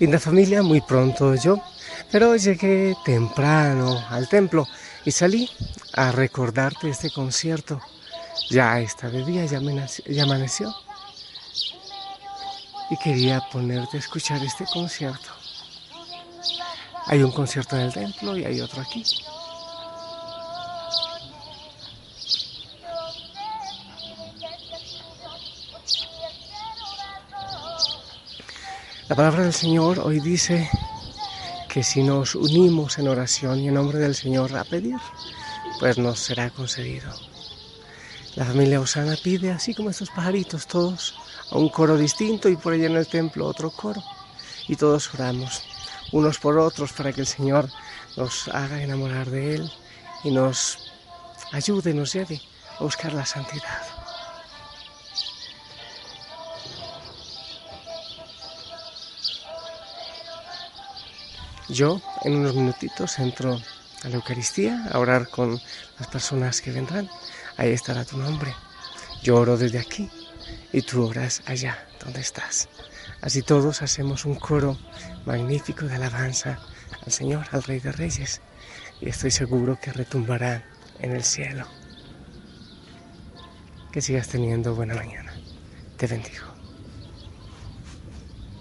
Linda familia, muy pronto yo, pero llegué temprano al templo y salí a recordarte este concierto. Ya está de día, ya, amaneció. Y quería ponerte a escuchar este concierto. Hay un concierto en el templo y hay otro aquí. La palabra del Señor hoy dice que si nos unimos en oración y en nombre del Señor a pedir, pues nos será concedido. La familia Osana pide, así como estos pajaritos, todos a un coro distinto y por allá en el templo otro coro. Y todos oramos unos por otros para que el Señor nos haga enamorar de Él y nos ayude, nos lleve a buscar la santidad. Yo en unos minutitos entro a la Eucaristía a orar con las personas que vendrán. Ahí estará tu nombre. Yo oro desde aquí y tú oras allá donde estás. Así todos hacemos un coro magnífico de alabanza al Señor, al Rey de Reyes, y estoy seguro que retumbará en el cielo. Que sigas teniendo buena mañana. Te bendigo.